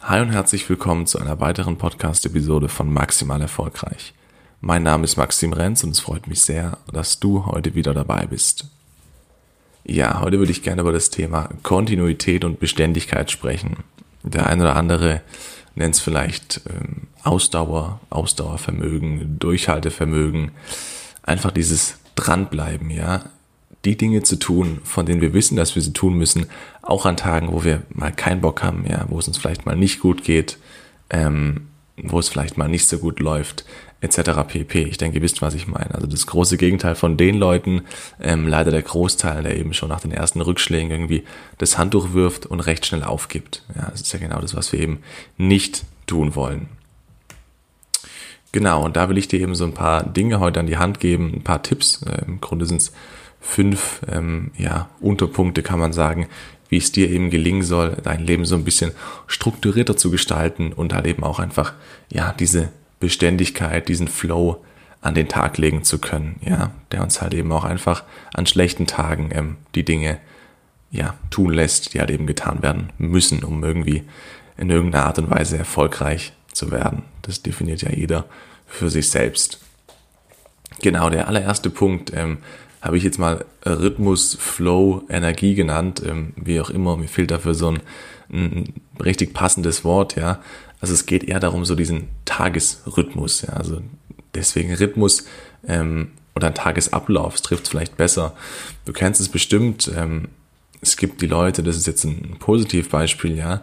Hi und herzlich willkommen zu einer weiteren Podcast-Episode von Maximal Erfolgreich. Mein Name ist Maxim Renz und es freut mich sehr, dass du heute wieder dabei bist. Ja, heute würde ich gerne über das Thema Kontinuität und Beständigkeit sprechen. Der eine oder andere nennt es vielleicht ähm, Ausdauer, Ausdauervermögen, Durchhaltevermögen, einfach dieses Dranbleiben, ja, die Dinge zu tun, von denen wir wissen, dass wir sie tun müssen, auch an Tagen, wo wir mal keinen Bock haben, ja, wo es uns vielleicht mal nicht gut geht, ähm, wo es vielleicht mal nicht so gut läuft, etc. pp. Ich denke, ihr wisst, was ich meine. Also das große Gegenteil von den Leuten, ähm, leider der Großteil, der eben schon nach den ersten Rückschlägen irgendwie das Handtuch wirft und recht schnell aufgibt. Ja, das ist ja genau das, was wir eben nicht tun wollen. Genau, und da will ich dir eben so ein paar Dinge heute an die Hand geben, ein paar Tipps. Äh, Im Grunde sind es fünf ähm, ja, Unterpunkte, kann man sagen, wie es dir eben gelingen soll, dein Leben so ein bisschen strukturierter zu gestalten und halt eben auch einfach, ja, diese Beständigkeit, diesen Flow an den Tag legen zu können, ja, der uns halt eben auch einfach an schlechten Tagen ähm, die Dinge, ja, tun lässt, die halt eben getan werden müssen, um irgendwie in irgendeiner Art und Weise erfolgreich zu werden. Das definiert ja jeder für sich selbst. Genau, der allererste Punkt, ähm, habe ich jetzt mal Rhythmus, Flow, Energie genannt, ähm, wie auch immer. Mir fehlt dafür so ein, ein, richtig passendes Wort, ja. Also es geht eher darum, so diesen Tagesrhythmus, ja. Also deswegen Rhythmus ähm, oder ein Tagesablauf, es trifft vielleicht besser. Du kennst es bestimmt. Ähm, es gibt die Leute, das ist jetzt ein Positivbeispiel, ja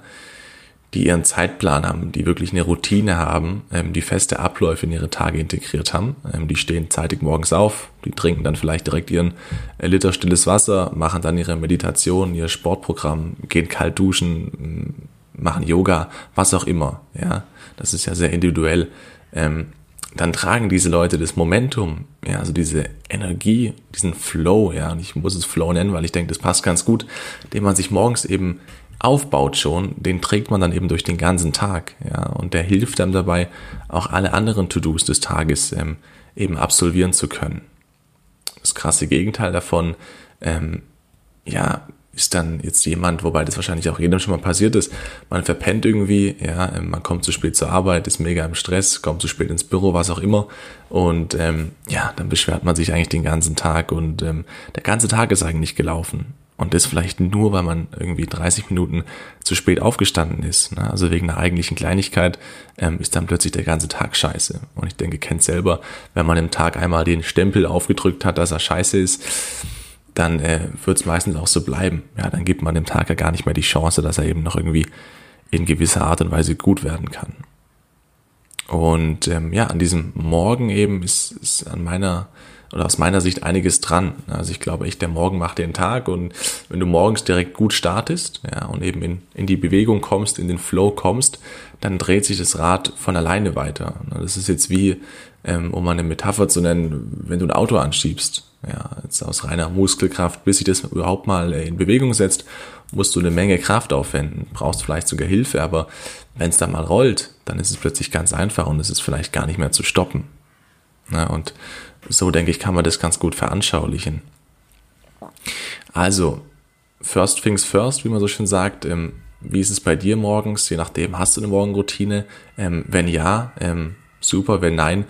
die ihren Zeitplan haben, die wirklich eine Routine haben, ähm, die feste Abläufe in ihre Tage integriert haben. Ähm, die stehen zeitig morgens auf, die trinken dann vielleicht direkt ihren äh, Liter stilles Wasser, machen dann ihre Meditation, ihr Sportprogramm, gehen kalt duschen, machen Yoga, was auch immer. Ja, das ist ja sehr individuell. Ähm, dann tragen diese Leute das Momentum, ja, also diese Energie, diesen Flow, ja, und ich muss es Flow nennen, weil ich denke, das passt ganz gut, den man sich morgens eben aufbaut schon, den trägt man dann eben durch den ganzen Tag, ja, und der hilft einem dabei, auch alle anderen To-Dos des Tages ähm, eben absolvieren zu können. Das krasse Gegenteil davon, ähm, ja, ist dann jetzt jemand, wobei das wahrscheinlich auch jedem schon mal passiert ist, man verpennt irgendwie, ja, ähm, man kommt zu spät zur Arbeit, ist mega im Stress, kommt zu spät ins Büro, was auch immer. Und ähm, ja, dann beschwert man sich eigentlich den ganzen Tag und ähm, der ganze Tag ist eigentlich gelaufen und das vielleicht nur, weil man irgendwie 30 Minuten zu spät aufgestanden ist. Ne? Also wegen einer eigentlichen Kleinigkeit ähm, ist dann plötzlich der ganze Tag scheiße. Und ich denke, kennt selber, wenn man im Tag einmal den Stempel aufgedrückt hat, dass er scheiße ist, dann äh, wird es meistens auch so bleiben. Ja, dann gibt man dem Tag ja gar nicht mehr die Chance, dass er eben noch irgendwie in gewisser Art und Weise gut werden kann. Und ähm, ja, an diesem Morgen eben ist, ist an meiner oder aus meiner Sicht einiges dran. Also ich glaube echt, der Morgen macht den Tag und wenn du morgens direkt gut startest, ja, und eben in, in die Bewegung kommst, in den Flow kommst, dann dreht sich das Rad von alleine weiter. Das ist jetzt wie, ähm, um eine Metapher zu nennen, wenn du ein Auto anschiebst. Ja, jetzt aus reiner Muskelkraft, bis sich das überhaupt mal in Bewegung setzt, musst du eine Menge Kraft aufwenden, brauchst vielleicht sogar Hilfe, aber wenn es dann mal rollt, dann ist es plötzlich ganz einfach und es ist vielleicht gar nicht mehr zu stoppen. Ja, und so denke ich, kann man das ganz gut veranschaulichen. Also, first things first, wie man so schön sagt. Ähm, wie ist es bei dir morgens? Je nachdem, hast du eine Morgenroutine? Ähm, wenn ja, ähm, super. Wenn nein,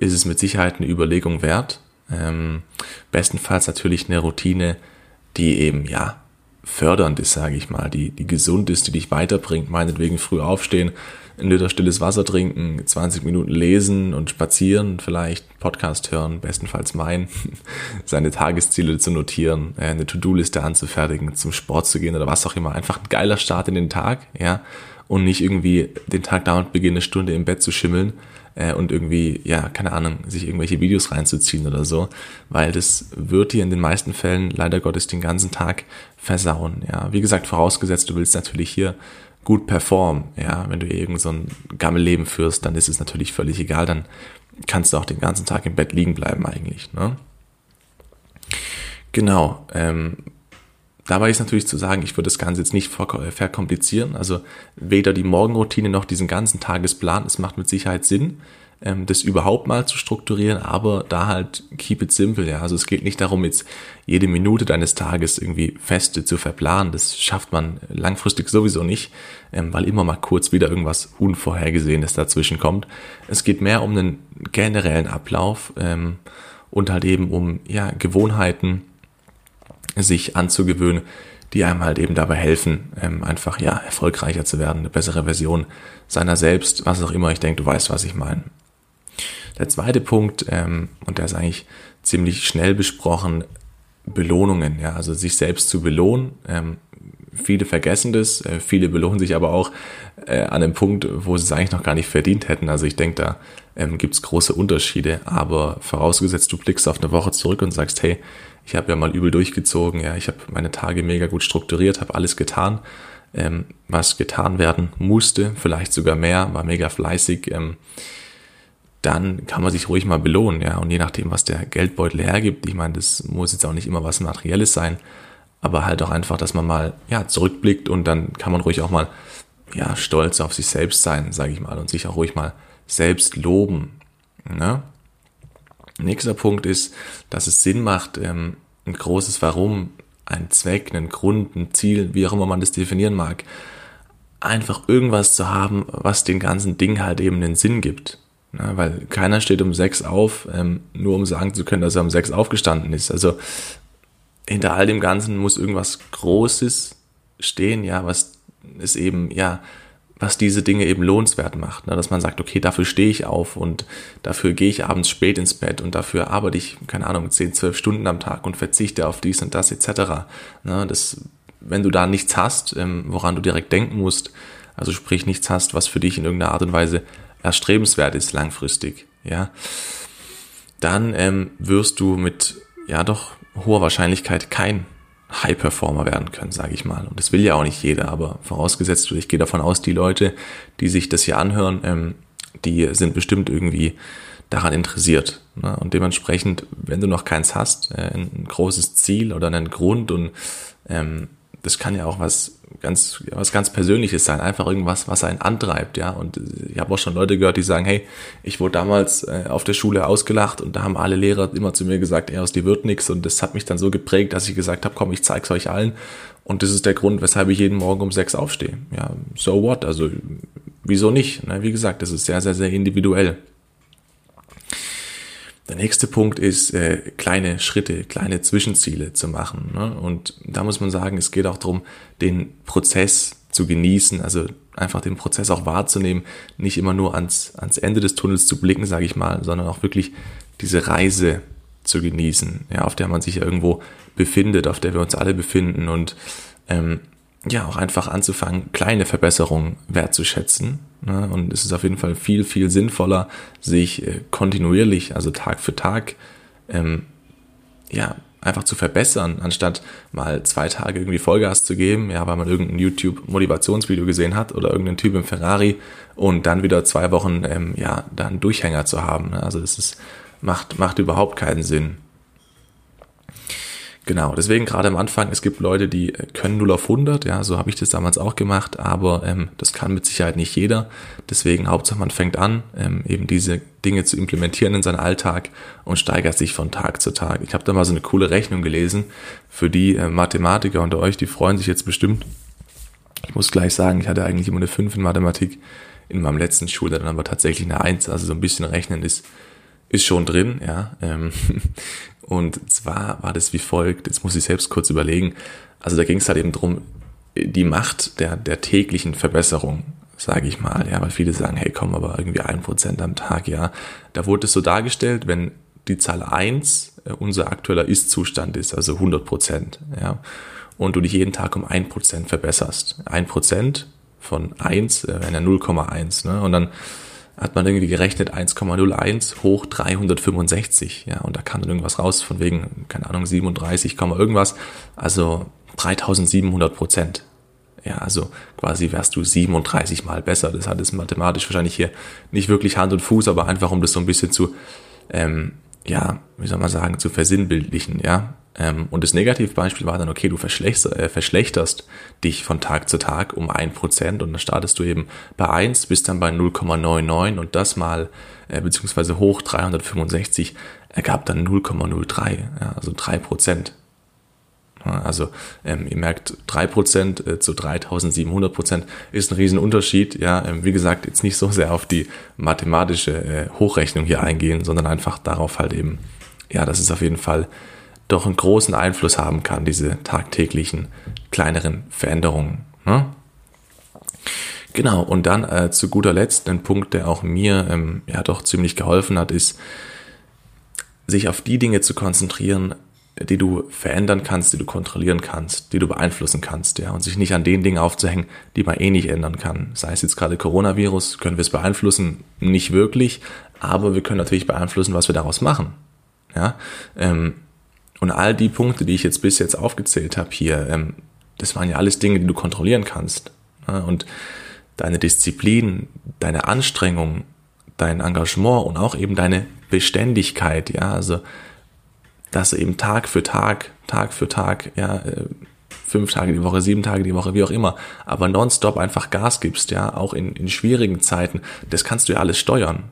ist es mit Sicherheit eine Überlegung wert. Bestenfalls natürlich eine Routine, die eben, ja, fördernd ist, sage ich mal, die, die gesund ist, die dich weiterbringt, meinetwegen früh aufstehen, ein Liter stilles Wasser trinken, 20 Minuten lesen und spazieren, vielleicht Podcast hören, bestenfalls mein, seine Tagesziele zu notieren, äh, eine To-Do-Liste anzufertigen, zum Sport zu gehen oder was auch immer. Einfach ein geiler Start in den Tag, ja, und nicht irgendwie den Tag dauernd beginnen, eine Stunde im Bett zu schimmeln äh, und irgendwie, ja, keine Ahnung, sich irgendwelche Videos reinzuziehen oder so, weil das wird dir in den meisten Fällen leider Gottes den ganzen Tag versauen, ja. Wie gesagt, vorausgesetzt, du willst natürlich hier gut performen. Ja, wenn du irgend so ein Gammelleben führst, dann ist es natürlich völlig egal. Dann kannst du auch den ganzen Tag im Bett liegen bleiben eigentlich. Ne? Genau. Ähm, dabei ist natürlich zu sagen, ich würde das Ganze jetzt nicht verkomplizieren. Also weder die Morgenroutine noch diesen ganzen Tagesplan. Es macht mit Sicherheit Sinn. ähm, das überhaupt mal zu strukturieren, aber da halt keep it simple, ja. Also es geht nicht darum, jetzt jede Minute deines Tages irgendwie feste zu verplanen. Das schafft man langfristig sowieso nicht, ähm, weil immer mal kurz wieder irgendwas Unvorhergesehenes dazwischen kommt. Es geht mehr um einen generellen Ablauf ähm, und halt eben um ja, Gewohnheiten, sich anzugewöhnen, die einem halt eben dabei helfen, ähm, einfach ja erfolgreicher zu werden, eine bessere Version seiner selbst, was auch immer. Ich denke, du weißt, was ich meine. Der zweite Punkt, ähm, und der ist eigentlich ziemlich schnell besprochen, Belohnungen, ja, also sich selbst zu belohnen. Viele vergessen das, äh, viele belohnen sich aber auch äh, an einem Punkt, wo sie es eigentlich noch gar nicht verdient hätten. Also ich denke, da ähm, gibt es große Unterschiede, aber vorausgesetzt, du blickst auf eine Woche zurück und sagst, hey, ich habe ja mal übel durchgezogen, ja, ich habe meine Tage mega gut strukturiert, habe alles getan, ähm, was getan werden musste, vielleicht sogar mehr, war mega fleißig. Ähm, dann kann man sich ruhig mal belohnen, ja. Und je nachdem, was der Geldbeutel hergibt, ich meine, das muss jetzt auch nicht immer was Materielles sein, aber halt auch einfach, dass man mal, ja, zurückblickt und dann kann man ruhig auch mal, ja, stolz auf sich selbst sein, sage ich mal, und sich auch ruhig mal selbst loben, ne? Nächster Punkt ist, dass es Sinn macht, ähm, ein großes Warum, ein Zweck, einen Grund, ein Ziel, wie auch immer man das definieren mag, einfach irgendwas zu haben, was den ganzen Ding halt eben einen Sinn gibt. Ja, weil keiner steht um sechs auf, ähm, nur um sagen zu können, dass er um sechs aufgestanden ist. Also hinter all dem Ganzen muss irgendwas Großes stehen, ja, was es eben, ja, was diese Dinge eben lohnenswert macht. Ne? Dass man sagt, okay, dafür stehe ich auf und dafür gehe ich abends spät ins Bett und dafür arbeite ich, keine Ahnung, 10, 12 Stunden am Tag und verzichte auf dies und das etc. Ne? Das, wenn du da nichts hast, ähm, woran du direkt denken musst, also sprich nichts hast, was für dich in irgendeiner Art und Weise erstrebenswert ist langfristig, ja, dann ähm, wirst du mit ja doch hoher Wahrscheinlichkeit kein High-Performer werden können, sage ich mal. Und das will ja auch nicht jeder, aber vorausgesetzt, ich gehe davon aus, die Leute, die sich das hier anhören, ähm, die sind bestimmt irgendwie daran interessiert. Ne? Und dementsprechend, wenn du noch keins hast, äh, ein großes Ziel oder einen Grund und ähm, das kann ja auch was ganz, was ganz Persönliches sein, einfach irgendwas, was einen antreibt, ja. Und ich habe auch schon Leute gehört, die sagen, hey, ich wurde damals äh, auf der Schule ausgelacht und da haben alle Lehrer immer zu mir gesagt, ey, aus dir wird nichts. Und das hat mich dann so geprägt, dass ich gesagt habe, komm, ich zeig's euch allen. Und das ist der Grund, weshalb ich jeden Morgen um sechs aufstehe. Ja, so what? Also wieso nicht? Ne? Wie gesagt, das ist sehr, sehr, sehr individuell. Der nächste Punkt ist, äh, kleine Schritte, kleine Zwischenziele zu machen. Ne? Und da muss man sagen, es geht auch darum, den Prozess zu genießen, also einfach den Prozess auch wahrzunehmen, nicht immer nur ans, ans Ende des Tunnels zu blicken, sage ich mal, sondern auch wirklich diese Reise zu genießen, ja, auf der man sich irgendwo befindet, auf der wir uns alle befinden und ähm, ja, auch einfach anzufangen, kleine Verbesserungen wertzuschätzen. Ne? Und es ist auf jeden Fall viel, viel sinnvoller, sich äh, kontinuierlich, also Tag für Tag, ähm, ja, einfach zu verbessern, anstatt mal zwei Tage irgendwie Vollgas zu geben, ja, weil man irgendein YouTube-Motivationsvideo gesehen hat oder irgendeinen Typ im Ferrari und dann wieder zwei Wochen, ähm, ja, dann Durchhänger zu haben. Ne? Also das ist, macht, macht überhaupt keinen Sinn. Genau, deswegen gerade am Anfang, es gibt Leute, die können 0 auf 100, ja, so habe ich das damals auch gemacht, aber ähm, das kann mit Sicherheit nicht jeder. Deswegen Hauptsache man fängt an, ähm, eben diese Dinge zu implementieren in seinen Alltag und steigert sich von Tag zu Tag. Ich habe da mal so eine coole Rechnung gelesen für die äh, Mathematiker unter euch, die freuen sich jetzt bestimmt. Ich muss gleich sagen, ich hatte eigentlich immer eine 5 in Mathematik in meinem letzten Schuljahr, dann aber tatsächlich eine 1, also so ein bisschen rechnen ist ist schon drin, ja. Ähm, und zwar war das wie folgt, jetzt muss ich selbst kurz überlegen. Also da ging es halt eben drum, die Macht der, der täglichen Verbesserung, sage ich mal, ja, weil viele sagen, hey, komm, aber irgendwie ein Prozent am Tag, ja. Da wurde es so dargestellt, wenn die Zahl eins äh, unser aktueller Ist-Zustand ist, also 100 Prozent, ja, und du dich jeden Tag um ein Prozent verbesserst. Ein Prozent von eins äh, wären ja 0,1, ne, und dann hat man irgendwie gerechnet 1,01 hoch 365, ja, und da kam dann irgendwas raus von wegen, keine Ahnung, 37, irgendwas, also 3700 Prozent. Ja, also quasi wärst du 37 mal besser. Das hat es mathematisch wahrscheinlich hier nicht wirklich Hand und Fuß, aber einfach um das so ein bisschen zu, ähm, ja, wie soll man sagen, zu versinnbildlichen, ja. Ähm, und das Negativbeispiel war dann, okay, du verschlechterst, äh, verschlechterst dich von Tag zu Tag um ein Prozent und dann startest du eben bei eins, bist dann bei 0,99 und das mal, äh, beziehungsweise hoch 365 ergab dann 0,03, ja, also drei Prozent. Also ähm, ihr merkt, 3% äh, zu 3700% ist ein Riesenunterschied. Ja, ähm, wie gesagt, jetzt nicht so sehr auf die mathematische äh, Hochrechnung hier eingehen, sondern einfach darauf halt eben, ja, dass es auf jeden Fall doch einen großen Einfluss haben kann, diese tagtäglichen kleineren Veränderungen. Ne? Genau, und dann äh, zu guter Letzt ein Punkt, der auch mir ähm, ja doch ziemlich geholfen hat, ist, sich auf die Dinge zu konzentrieren, die du verändern kannst, die du kontrollieren kannst, die du beeinflussen kannst, ja, und sich nicht an den Dingen aufzuhängen, die man eh nicht ändern kann. Sei es jetzt gerade Coronavirus, können wir es beeinflussen? Nicht wirklich, aber wir können natürlich beeinflussen, was wir daraus machen. Ja, ähm, und all die Punkte, die ich jetzt bis jetzt aufgezählt habe hier, ähm, das waren ja alles Dinge, die du kontrollieren kannst. Und deine Disziplin, deine Anstrengung, dein Engagement und auch eben deine Beständigkeit, ja, also dass du eben Tag für Tag, Tag für Tag, ja, äh, fünf Tage die Woche, sieben Tage die Woche, wie auch immer, aber nonstop einfach Gas gibst, ja, auch in, in schwierigen Zeiten, das kannst du ja alles steuern.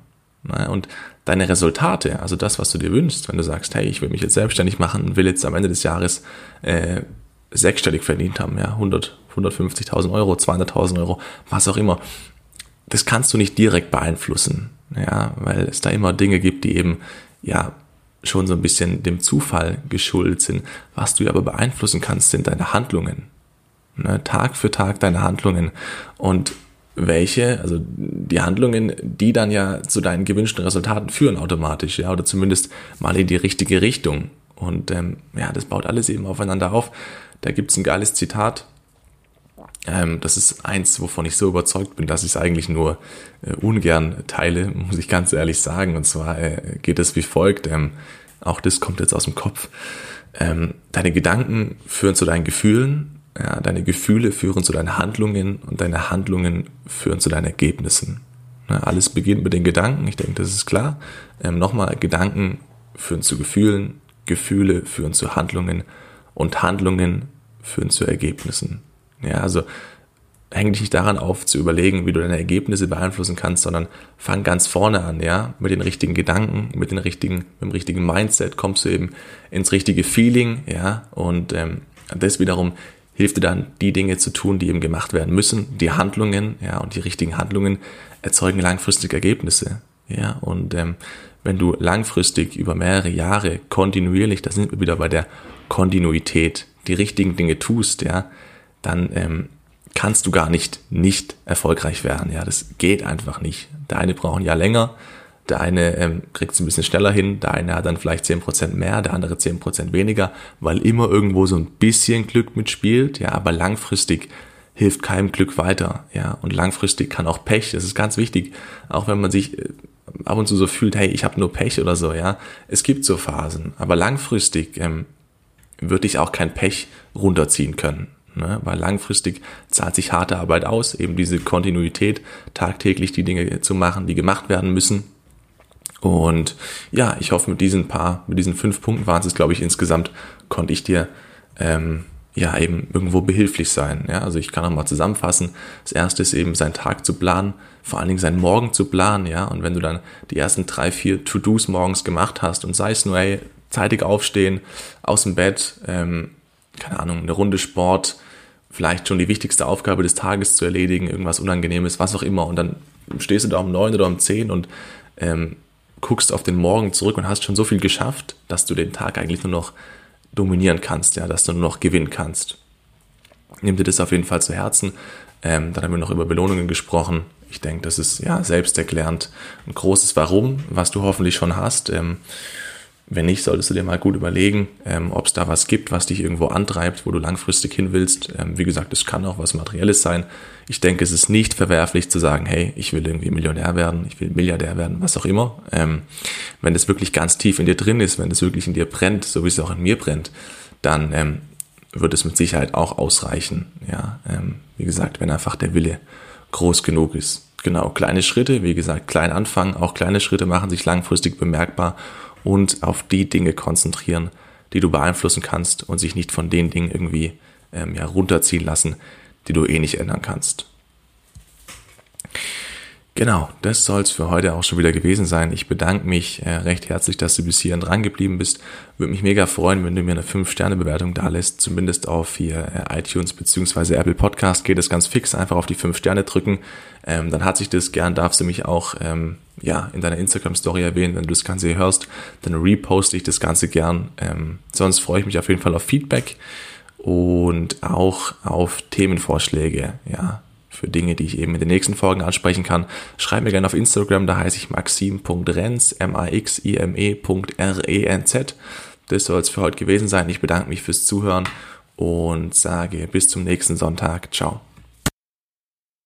Ne? Und deine Resultate, also das, was du dir wünschst, wenn du sagst, hey, ich will mich jetzt selbstständig machen will jetzt am Ende des Jahres äh, sechsstellig verdient haben, ja, 100, 150.000 Euro, 200.000 Euro, was auch immer, das kannst du nicht direkt beeinflussen, ja, weil es da immer Dinge gibt, die eben, ja, schon so ein bisschen dem Zufall geschuldet sind. Was du aber beeinflussen kannst, sind deine Handlungen. Ne? Tag für Tag deine Handlungen. Und welche, also die Handlungen, die dann ja zu deinen gewünschten Resultaten führen automatisch, ja, oder zumindest mal in die richtige Richtung. Und ähm, ja, das baut alles eben aufeinander auf. Da gibt's ein geiles Zitat. Ähm, das ist eins, wovon ich so überzeugt bin, dass ich es eigentlich nur äh, ungern teile, muss ich ganz ehrlich sagen. Und zwar äh, geht es wie folgt. Ähm, auch das kommt jetzt aus dem Kopf. Ähm, deine Gedanken führen zu deinen Gefühlen ja, deine Gefühle führen zu deinen Handlungen und deine Handlungen führen zu deinen Ergebnissen. Ja, alles beginnt mit den Gedanken, ich denke, das ist klar. Ähm, Nochmal, Gedanken führen zu Gefühlen, Gefühle führen zu Handlungen und Handlungen führen zu Ergebnissen. Ja, also häng dich nicht daran auf zu überlegen, wie du deine Ergebnisse beeinflussen kannst, sondern fang ganz vorne an, ja, mit den richtigen Gedanken, mit den richtigen, mit dem richtigen Mindset kommst du eben ins richtige Feeling, ja, und ähm, das wiederum hilft dir dann, die Dinge zu tun, die eben gemacht werden müssen, die Handlungen, ja, und die richtigen Handlungen erzeugen langfristig Ergebnisse, ja, und ähm, wenn du langfristig über mehrere Jahre kontinuierlich, da sind wir wieder bei der Kontinuität, die richtigen Dinge tust, ja, dann ähm, kannst du gar nicht nicht erfolgreich werden, ja, das geht einfach nicht. Der eine braucht ein Jahr länger, der eine ähm, kriegt es ein bisschen schneller hin, der eine hat dann vielleicht zehn Prozent mehr, der andere zehn Prozent weniger, weil immer irgendwo so ein bisschen Glück mitspielt, ja, aber langfristig hilft keinem Glück weiter, ja, und langfristig kann auch Pech, das ist ganz wichtig, auch wenn man sich äh, ab und zu so fühlt, hey, ich habe nur Pech oder so, ja, es gibt so Phasen, aber langfristig ähm, würde ich auch kein Pech runterziehen können, ne? weil langfristig zahlt sich harte Arbeit aus, eben diese Kontinuität, tagtäglich die Dinge zu machen, die gemacht werden müssen, und ja, ich hoffe, mit diesen paar, mit diesen fünf Punkten waren es, glaube ich, insgesamt, konnte ich dir ähm, ja eben irgendwo behilflich sein. Ja, also ich kann nochmal zusammenfassen. Das erste ist eben, seinen Tag zu planen, vor allen Dingen seinen Morgen zu planen, ja. Und wenn du dann die ersten drei, vier To-Dos morgens gemacht hast und sei es nur, hey, zeitig aufstehen, aus dem Bett, ähm, keine Ahnung, eine Runde Sport, vielleicht schon die wichtigste Aufgabe des Tages zu erledigen, irgendwas Unangenehmes, was auch immer. Und dann stehst du da um neun oder um zehn und ähm, guckst auf den Morgen zurück und hast schon so viel geschafft, dass du den Tag eigentlich nur noch dominieren kannst, ja, dass du nur noch gewinnen kannst. Nimm dir das auf jeden Fall zu Herzen. Ähm, dann haben wir noch über Belohnungen gesprochen. Ich denke, das ist ja selbsterklärend ein großes Warum, was du hoffentlich schon hast. Ähm, wenn nicht, solltest du dir mal gut überlegen, ähm, ob es da was gibt, was dich irgendwo antreibt, wo du langfristig hin willst. Ähm, wie gesagt, es kann auch was Materielles sein. Ich denke, es ist nicht verwerflich zu sagen, hey, ich will irgendwie Millionär werden, ich will Milliardär werden, was auch immer. Ähm, wenn es wirklich ganz tief in dir drin ist, wenn es wirklich in dir brennt, so wie es auch in mir brennt, dann ähm, wird es mit Sicherheit auch ausreichen. Ja, ähm, wie gesagt, wenn einfach der Wille groß genug ist. Genau, kleine Schritte, wie gesagt, klein anfangen, auch kleine Schritte machen sich langfristig bemerkbar und auf die Dinge konzentrieren, die du beeinflussen kannst und sich nicht von den Dingen irgendwie ähm, ja, runterziehen lassen, die du eh nicht ändern kannst. Genau, das soll es für heute auch schon wieder gewesen sein. Ich bedanke mich äh, recht herzlich, dass du bis hierhin dran geblieben bist. Würde mich mega freuen, wenn du mir eine 5-Sterne-Bewertung da lässt, zumindest auf hier äh, iTunes beziehungsweise Apple Podcast geht es ganz fix, einfach auf die 5 Sterne drücken. Ähm, dann hat sich das gern, darfst du mich auch ähm, ja in deiner Instagram-Story erwähnen, wenn du das Ganze hier hörst, dann reposte ich das Ganze gern. Ähm, sonst freue ich mich auf jeden Fall auf Feedback und auch auf Themenvorschläge, ja, für Dinge, die ich eben in den nächsten Folgen ansprechen kann. Schreib mir gerne auf Instagram, da heiße ich maxim.renz, M-A-X-I-M-E.R-E-N-Z. Das soll es für heute gewesen sein. Ich bedanke mich fürs Zuhören und sage bis zum nächsten Sonntag. Ciao.